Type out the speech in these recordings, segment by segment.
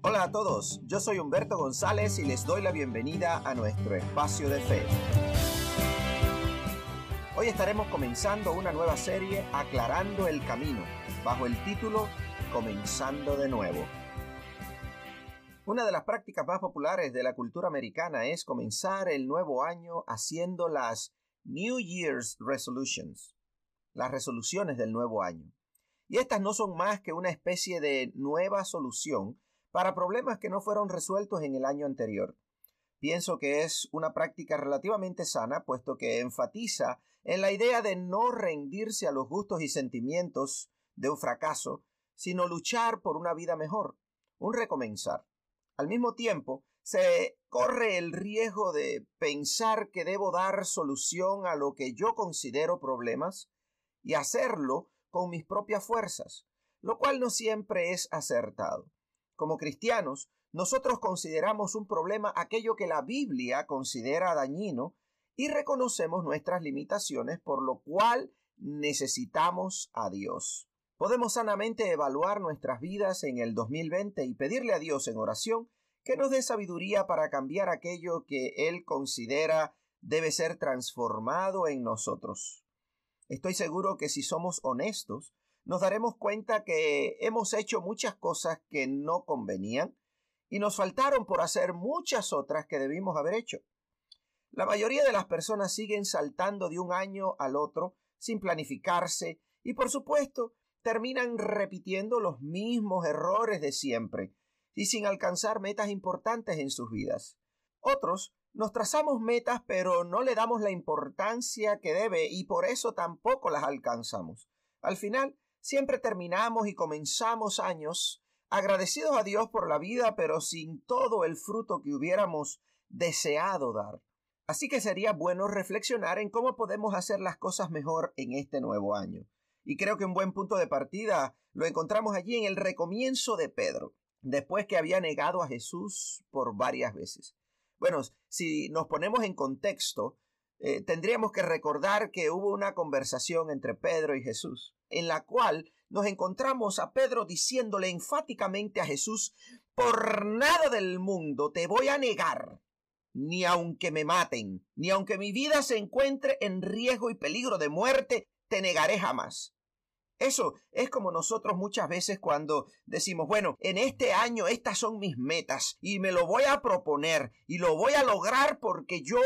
Hola a todos, yo soy Humberto González y les doy la bienvenida a nuestro espacio de fe. Hoy estaremos comenzando una nueva serie Aclarando el Camino, bajo el título Comenzando de nuevo. Una de las prácticas más populares de la cultura americana es comenzar el nuevo año haciendo las New Year's Resolutions, las resoluciones del nuevo año. Y estas no son más que una especie de nueva solución para problemas que no fueron resueltos en el año anterior. Pienso que es una práctica relativamente sana, puesto que enfatiza en la idea de no rendirse a los gustos y sentimientos de un fracaso, sino luchar por una vida mejor, un recomenzar. Al mismo tiempo, se corre el riesgo de pensar que debo dar solución a lo que yo considero problemas y hacerlo con mis propias fuerzas, lo cual no siempre es acertado. Como cristianos, nosotros consideramos un problema aquello que la Biblia considera dañino y reconocemos nuestras limitaciones, por lo cual necesitamos a Dios. Podemos sanamente evaluar nuestras vidas en el 2020 y pedirle a Dios en oración que nos dé sabiduría para cambiar aquello que Él considera debe ser transformado en nosotros. Estoy seguro que si somos honestos, nos daremos cuenta que hemos hecho muchas cosas que no convenían y nos faltaron por hacer muchas otras que debimos haber hecho. La mayoría de las personas siguen saltando de un año al otro sin planificarse y por supuesto terminan repitiendo los mismos errores de siempre y sin alcanzar metas importantes en sus vidas. Otros nos trazamos metas pero no le damos la importancia que debe y por eso tampoco las alcanzamos. Al final Siempre terminamos y comenzamos años agradecidos a Dios por la vida, pero sin todo el fruto que hubiéramos deseado dar. Así que sería bueno reflexionar en cómo podemos hacer las cosas mejor en este nuevo año. Y creo que un buen punto de partida lo encontramos allí en el recomienzo de Pedro, después que había negado a Jesús por varias veces. Bueno, si nos ponemos en contexto, eh, tendríamos que recordar que hubo una conversación entre Pedro y Jesús, en la cual nos encontramos a Pedro diciéndole enfáticamente a Jesús, por nada del mundo te voy a negar, ni aunque me maten, ni aunque mi vida se encuentre en riesgo y peligro de muerte, te negaré jamás. Eso es como nosotros muchas veces cuando decimos, bueno, en este año estas son mis metas y me lo voy a proponer y lo voy a lograr porque yo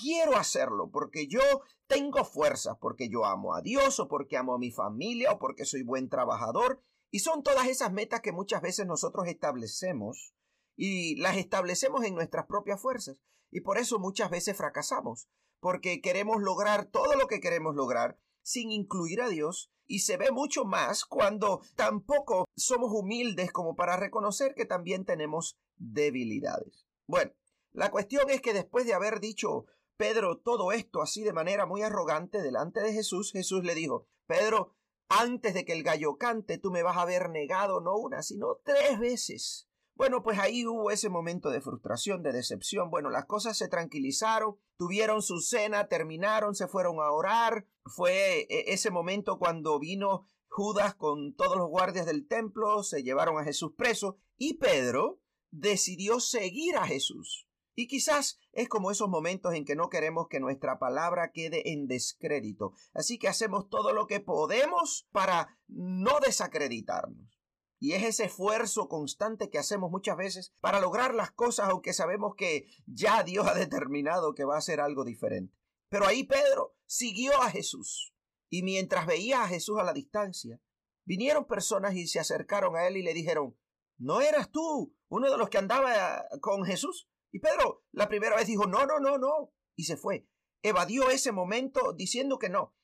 quiero hacerlo, porque yo tengo fuerzas, porque yo amo a Dios o porque amo a mi familia o porque soy buen trabajador. Y son todas esas metas que muchas veces nosotros establecemos y las establecemos en nuestras propias fuerzas. Y por eso muchas veces fracasamos, porque queremos lograr todo lo que queremos lograr sin incluir a Dios y se ve mucho más cuando tampoco somos humildes como para reconocer que también tenemos debilidades. Bueno, la cuestión es que después de haber dicho Pedro todo esto así de manera muy arrogante delante de Jesús, Jesús le dijo, Pedro, antes de que el gallo cante, tú me vas a haber negado no una, sino tres veces. Bueno, pues ahí hubo ese momento de frustración, de decepción. Bueno, las cosas se tranquilizaron, tuvieron su cena, terminaron, se fueron a orar. Fue e, ese momento cuando vino Judas con todos los guardias del templo, se llevaron a Jesús preso y Pedro decidió seguir a Jesús. Y quizás es como esos momentos en que no queremos que nuestra palabra quede en descrédito. Así que hacemos todo lo que podemos para no desacreditarnos. Y es ese esfuerzo constante que hacemos muchas veces para lograr las cosas aunque sabemos que ya Dios ha determinado que va a ser algo diferente. Pero ahí Pedro siguió a Jesús. Y mientras veía a Jesús a la distancia, vinieron personas y se acercaron a él y le dijeron, ¿no eras tú uno de los que andaba con Jesús? Y Pedro la primera vez dijo, no, no, no, no. Y se fue. Evadió ese momento diciendo que no.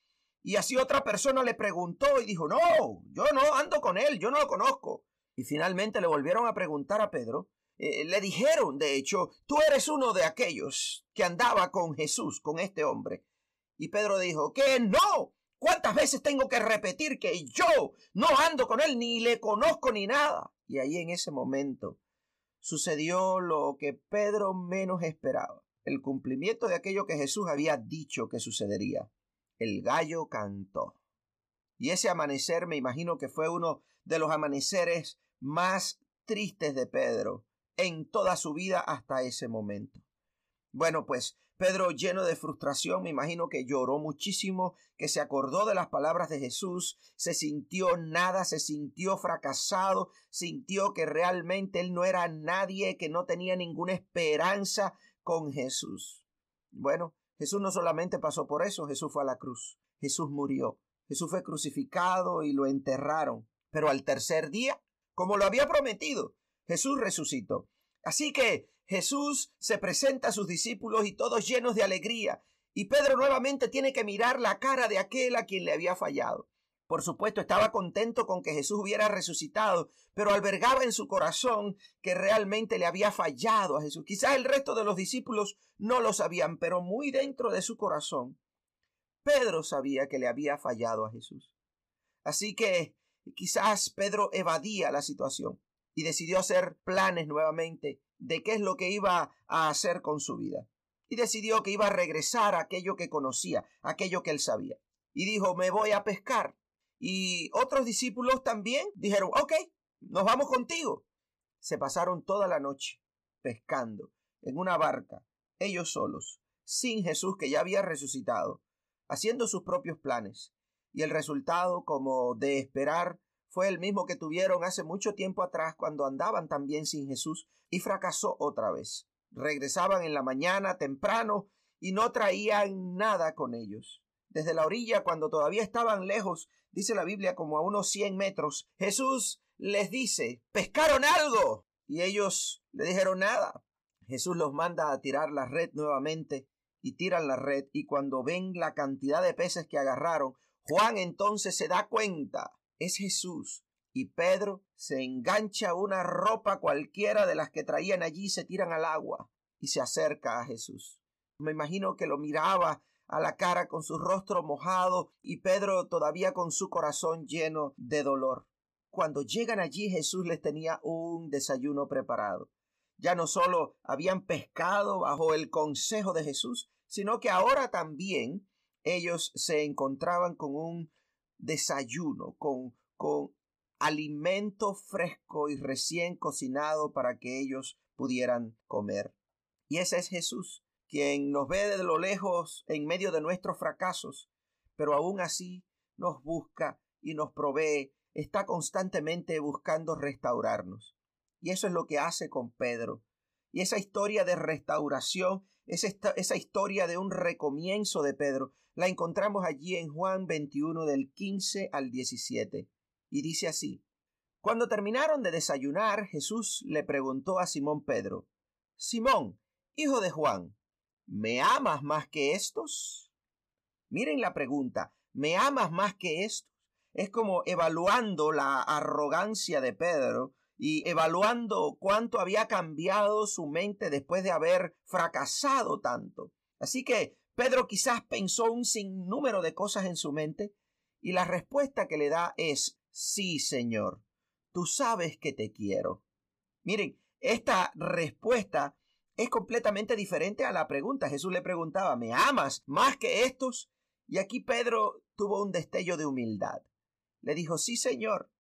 Y así otra persona le preguntó y dijo, no, yo no ando con él, yo no lo conozco. Y finalmente le volvieron a preguntar a Pedro. Eh, le dijeron, de hecho, tú eres uno de aquellos que andaba con Jesús, con este hombre. Y Pedro dijo, que no. ¿Cuántas veces tengo que repetir que yo no ando con él, ni le conozco ni nada? Y ahí en ese momento sucedió lo que Pedro menos esperaba, el cumplimiento de aquello que Jesús había dicho que sucedería el gallo cantó. Y ese amanecer me imagino que fue uno de los amaneceres más tristes de Pedro en toda su vida hasta ese momento. Bueno, pues Pedro lleno de frustración, me imagino que lloró muchísimo, que se acordó de las palabras de Jesús, se sintió nada, se sintió fracasado, sintió que realmente él no era nadie, que no tenía ninguna esperanza con Jesús. Bueno, Jesús no solamente pasó por eso, Jesús fue a la cruz, Jesús murió, Jesús fue crucificado y lo enterraron, pero al tercer día, como lo había prometido, Jesús resucitó. Así que Jesús se presenta a sus discípulos y todos llenos de alegría, y Pedro nuevamente tiene que mirar la cara de aquel a quien le había fallado. Por supuesto, estaba contento con que Jesús hubiera resucitado, pero albergaba en su corazón que realmente le había fallado a Jesús. Quizás el resto de los discípulos no lo sabían, pero muy dentro de su corazón, Pedro sabía que le había fallado a Jesús. Así que quizás Pedro evadía la situación y decidió hacer planes nuevamente de qué es lo que iba a hacer con su vida. Y decidió que iba a regresar a aquello que conocía, aquello que él sabía. Y dijo, me voy a pescar. Y otros discípulos también dijeron, ok, nos vamos contigo. Se pasaron toda la noche pescando en una barca, ellos solos, sin Jesús que ya había resucitado, haciendo sus propios planes. Y el resultado, como de esperar, fue el mismo que tuvieron hace mucho tiempo atrás cuando andaban también sin Jesús y fracasó otra vez. Regresaban en la mañana temprano y no traían nada con ellos. Desde la orilla, cuando todavía estaban lejos, dice la Biblia como a unos cien metros, Jesús les dice, ¿pescaron algo? Y ellos le dijeron nada. Jesús los manda a tirar la red nuevamente y tiran la red y cuando ven la cantidad de peces que agarraron, Juan entonces se da cuenta es Jesús. Y Pedro se engancha una ropa cualquiera de las que traían allí, se tiran al agua y se acerca a Jesús. Me imagino que lo miraba a la cara con su rostro mojado y Pedro todavía con su corazón lleno de dolor. Cuando llegan allí Jesús les tenía un desayuno preparado. Ya no solo habían pescado bajo el consejo de Jesús, sino que ahora también ellos se encontraban con un desayuno, con, con alimento fresco y recién cocinado para que ellos pudieran comer. Y ese es Jesús, quien nos ve desde lo lejos en medio de nuestros fracasos, pero aún así nos busca y nos provee, está constantemente buscando restaurarnos. Y eso es lo que hace con Pedro. Y esa historia de restauración, es esa historia de un recomienzo de Pedro, la encontramos allí en Juan 21 del 15 al 17. Y dice así, Cuando terminaron de desayunar, Jesús le preguntó a Simón Pedro, Simón, hijo de Juan, ¿me amas más que estos? Miren la pregunta, ¿me amas más que estos? Es como evaluando la arrogancia de Pedro y evaluando cuánto había cambiado su mente después de haber fracasado tanto. Así que Pedro quizás pensó un sinnúmero de cosas en su mente y la respuesta que le da es sí, Señor, tú sabes que te quiero. Miren, esta respuesta es completamente diferente a la pregunta. Jesús le preguntaba, ¿me amas más que estos? Y aquí Pedro tuvo un destello de humildad. Le dijo, sí, Señor,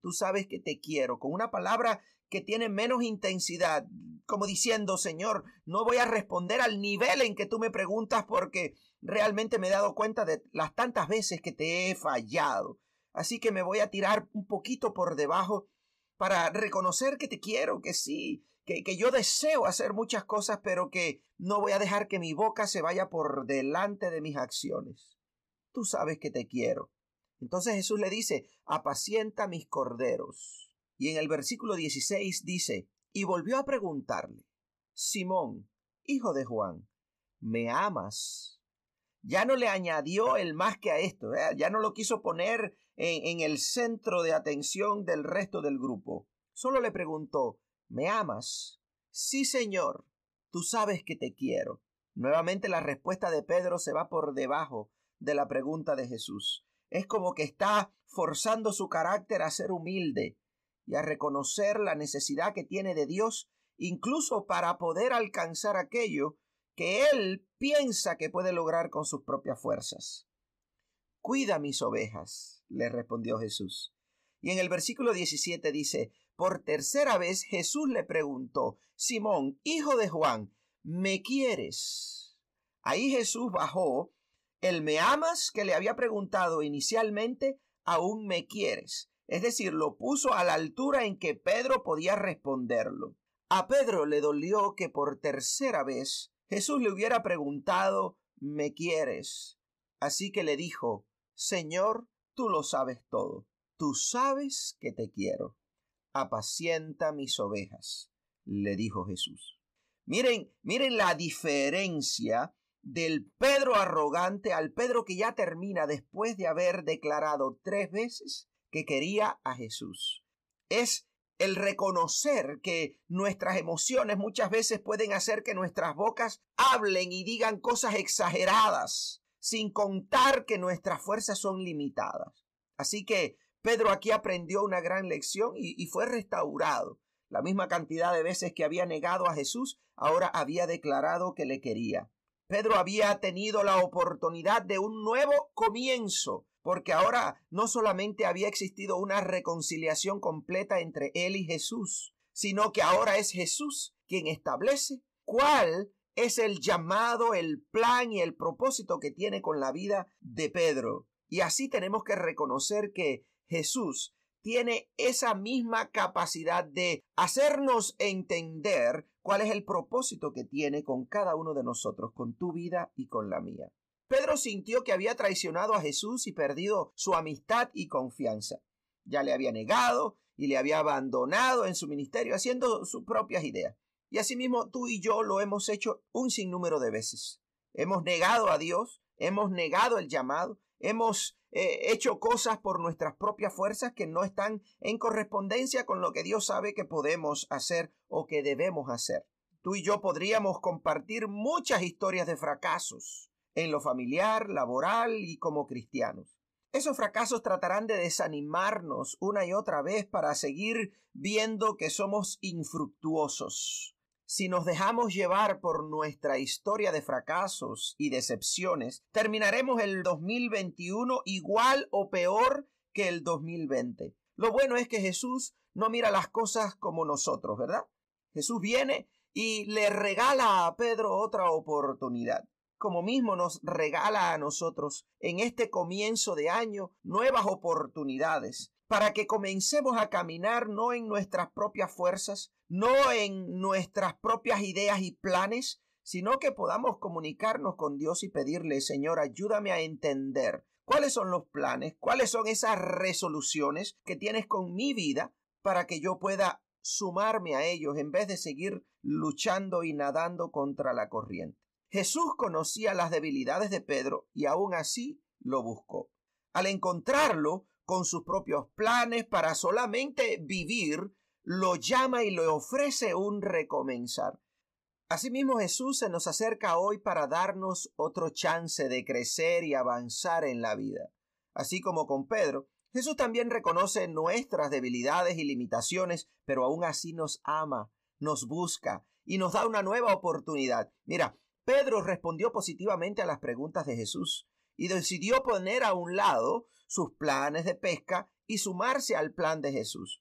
tú sabes que te quiero, con una palabra que tiene menos intensidad, como diciendo, Señor, no voy a responder al nivel en que tú me preguntas porque realmente me he dado cuenta de las tantas veces que te he fallado. Así que me voy a tirar un poquito por debajo para reconocer que te quiero, que sí, que, yo deseo hacer muchas cosas, pero que no voy a dejar que mi boca se vaya por delante de mis acciones. Tú sabes que te quiero. Entonces Jesús le dice, apacienta mis corderos. Y en el versículo 16 dice, y volvió a preguntarle, Simón, hijo de Juan, ¿me amas? Ya no le añadió el más que a esto, ¿eh? ya no lo quiso poner en, en el centro de atención del resto del grupo. Solo le preguntó, ¿me amas? Sí, Señor, tú sabes que te quiero. Nuevamente la respuesta de Pedro se va por debajo de la pregunta de Jesús. Es como que está forzando su carácter a ser humilde, y a reconocer la necesidad que tiene de Dios, incluso para poder alcanzar aquello que él piensa que puede lograr con sus propias fuerzas. Cuida mis ovejas, le respondió Jesús. Y en el versículo 17 dice, por tercera vez Jesús le preguntó, Simón, hijo de Juan, ¿me quieres? Ahí Jesús bajó el me amas que le había preguntado inicialmente, aún me quieres. Es decir, lo puso a la altura en que Pedro podía responderlo. A Pedro le dolió que por tercera vez Jesús le hubiera preguntado, ¿me quieres? Así que le dijo, Señor, tú lo sabes todo, tú sabes que te quiero. Apacienta mis ovejas, le dijo Jesús. Miren, miren la diferencia del Pedro arrogante al Pedro que ya termina después de haber declarado tres veces que quería a Jesús. Es el reconocer que nuestras emociones muchas veces pueden hacer que nuestras bocas hablen y digan cosas exageradas, sin contar que nuestras fuerzas son limitadas. Así que Pedro aquí aprendió una gran lección y, fue restaurado. La misma cantidad de veces que había negado a Jesús, ahora había declarado que le quería. Pedro había tenido la oportunidad de un nuevo comienzo, porque ahora no solamente había existido una reconciliación completa entre él y Jesús, sino que ahora es Jesús quien establece cuál es el llamado, el plan y el propósito que tiene con la vida de Pedro. Y así tenemos que reconocer que Jesús tiene esa misma capacidad de hacernos entender cuál es el propósito que tiene con cada uno de nosotros, con tu vida y con la mía. Pedro sintió que había traicionado a Jesús y perdido su amistad y confianza. Ya le había negado y le había abandonado en su ministerio haciendo sus propias ideas. Y asimismo tú y yo lo hemos hecho un sinnúmero de veces. Hemos negado a Dios, hemos negado el llamado, hemos eh, hecho cosas por nuestras propias fuerzas que no están en correspondencia con lo que Dios sabe que podemos hacer o que debemos hacer. Tú y yo podríamos compartir muchas historias de fracasos en lo familiar, laboral y como cristianos. Esos fracasos tratarán de desanimarnos una y otra vez para seguir viendo que somos infructuosos. Si nos dejamos llevar por nuestra historia de fracasos y decepciones, terminaremos el 2021 igual o peor que el 2020. Lo bueno es que Jesús no mira las cosas como nosotros, ¿verdad? Jesús viene y le regala a Pedro otra oportunidad como mismo nos regala a nosotros en este comienzo de año nuevas oportunidades para que comencemos a caminar no en nuestras propias fuerzas, no en nuestras propias ideas y planes, sino que podamos comunicarnos con Dios y pedirle, Señor, ayúdame a entender cuáles son los planes, cuáles son esas resoluciones que tienes con mi vida para que yo pueda sumarme a ellos en vez de seguir luchando y nadando contra la corriente. Jesús conocía las debilidades de Pedro y aún así lo buscó. Al encontrarlo con sus propios planes para solamente vivir, lo llama y le ofrece un recomenzar. Asimismo Jesús se nos acerca hoy para darnos otro chance de crecer y avanzar en la vida. Así como con Pedro, Jesús también reconoce nuestras debilidades y limitaciones, pero aún así nos ama, nos busca y nos da una nueva oportunidad. Mira, Pedro respondió positivamente a las preguntas de Jesús y decidió poner a un lado sus planes de pesca y sumarse al plan de Jesús.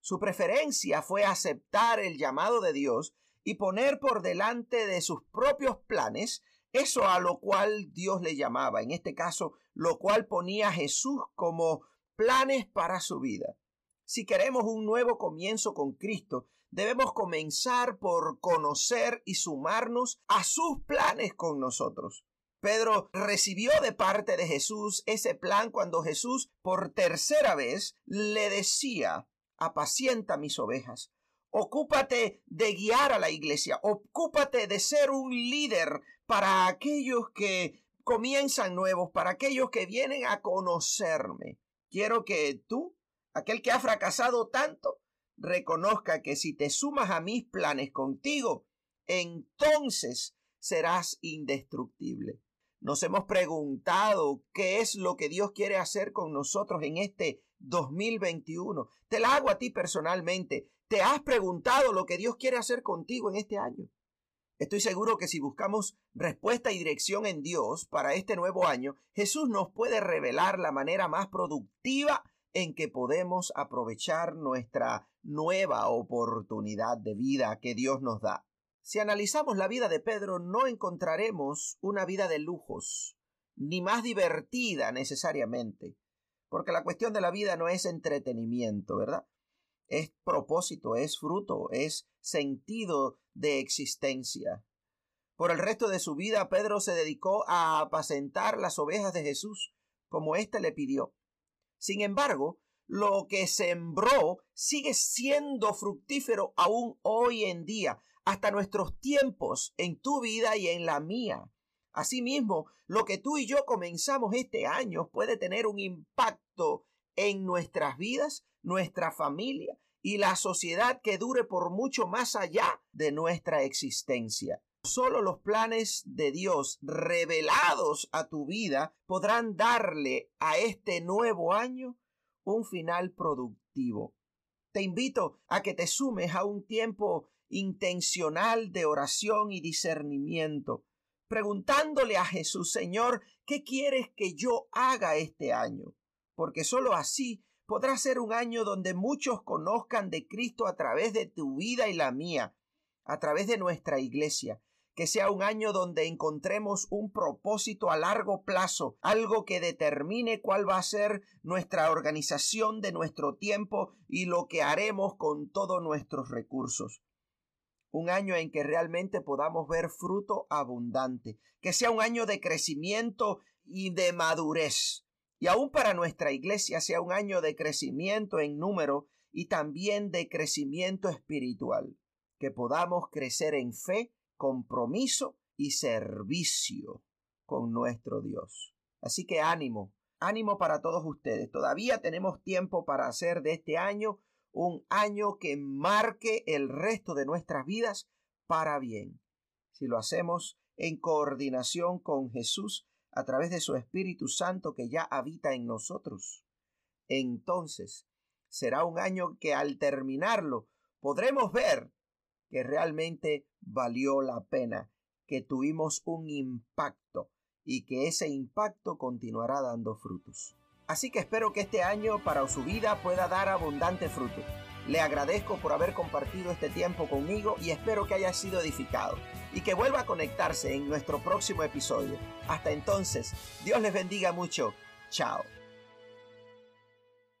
Su preferencia fue aceptar el llamado de Dios y poner por delante de sus propios planes eso a lo cual Dios le llamaba, en este caso, lo cual ponía a Jesús como planes para su vida. Si queremos un nuevo comienzo con Cristo, debemos comenzar por conocer y sumarnos a sus planes con nosotros. Pedro recibió de parte de Jesús ese plan cuando Jesús por tercera vez le decía, apacienta mis ovejas, ocúpate de guiar a la iglesia, ocúpate de ser un líder para aquellos que comienzan nuevos, para aquellos que vienen a conocerme. Quiero que tú, aquel que ha fracasado tanto, reconozca que si te sumas a mis planes contigo, entonces serás indestructible. Nos hemos preguntado qué es lo que Dios quiere hacer con nosotros en este 2021. Te la hago a ti personalmente. ¿Te has preguntado lo que Dios quiere hacer contigo en este año? Estoy seguro que si buscamos respuesta y dirección en Dios para este nuevo año, Jesús nos puede revelar la manera más productiva en que podemos aprovechar nuestra nueva oportunidad de vida que Dios nos da. Si analizamos la vida de Pedro, no encontraremos una vida de lujos, ni más divertida necesariamente, porque la cuestión de la vida no es entretenimiento, ¿verdad? Es propósito, es fruto, es sentido de existencia. Por el resto de su vida, Pedro se dedicó a apacentar las ovejas de Jesús, como éste le pidió. Sin embargo, lo que sembró sigue siendo fructífero aún hoy en día, hasta nuestros tiempos, en tu vida y en la mía. Asimismo, lo que tú y yo comenzamos este año puede tener un impacto en nuestras vidas, nuestra familia y la sociedad que dure por mucho más allá de nuestra existencia. Solo los planes de Dios revelados a tu vida podrán darle a este nuevo año un final productivo. Te invito a que te sumes a un tiempo intencional de oración y discernimiento, preguntándole a Jesús, Señor, ¿qué quieres que yo haga este año? Porque sólo así podrá ser un año donde muchos conozcan de Cristo a través de tu vida y la mía, a través de nuestra iglesia, que sea un año donde encontremos un propósito a largo plazo, algo que determine cuál va a ser nuestra organización de nuestro tiempo y lo que haremos con todos nuestros recursos. Un año en que realmente podamos ver fruto abundante, que sea un año de crecimiento y de madurez. Y aún para nuestra iglesia sea un año de crecimiento en número y también de crecimiento espiritual, que podamos crecer en fe, compromiso y servicio con nuestro Dios. Así que ánimo, ánimo para todos ustedes. Todavía tenemos tiempo para hacer de este año un año que marque el resto de nuestras vidas para bien. Si lo hacemos en coordinación con Jesús a través de su Espíritu Santo que ya habita en nosotros, entonces será un año que al terminarlo podremos ver que realmente valió la pena, que tuvimos un impacto y que ese impacto continuará dando frutos. Así que espero que este año para su vida pueda dar abundante fruto. Le agradezco por haber compartido este tiempo conmigo y espero que haya sido edificado y que vuelva a conectarse en nuestro próximo episodio. Hasta entonces, Dios les bendiga mucho. Chao.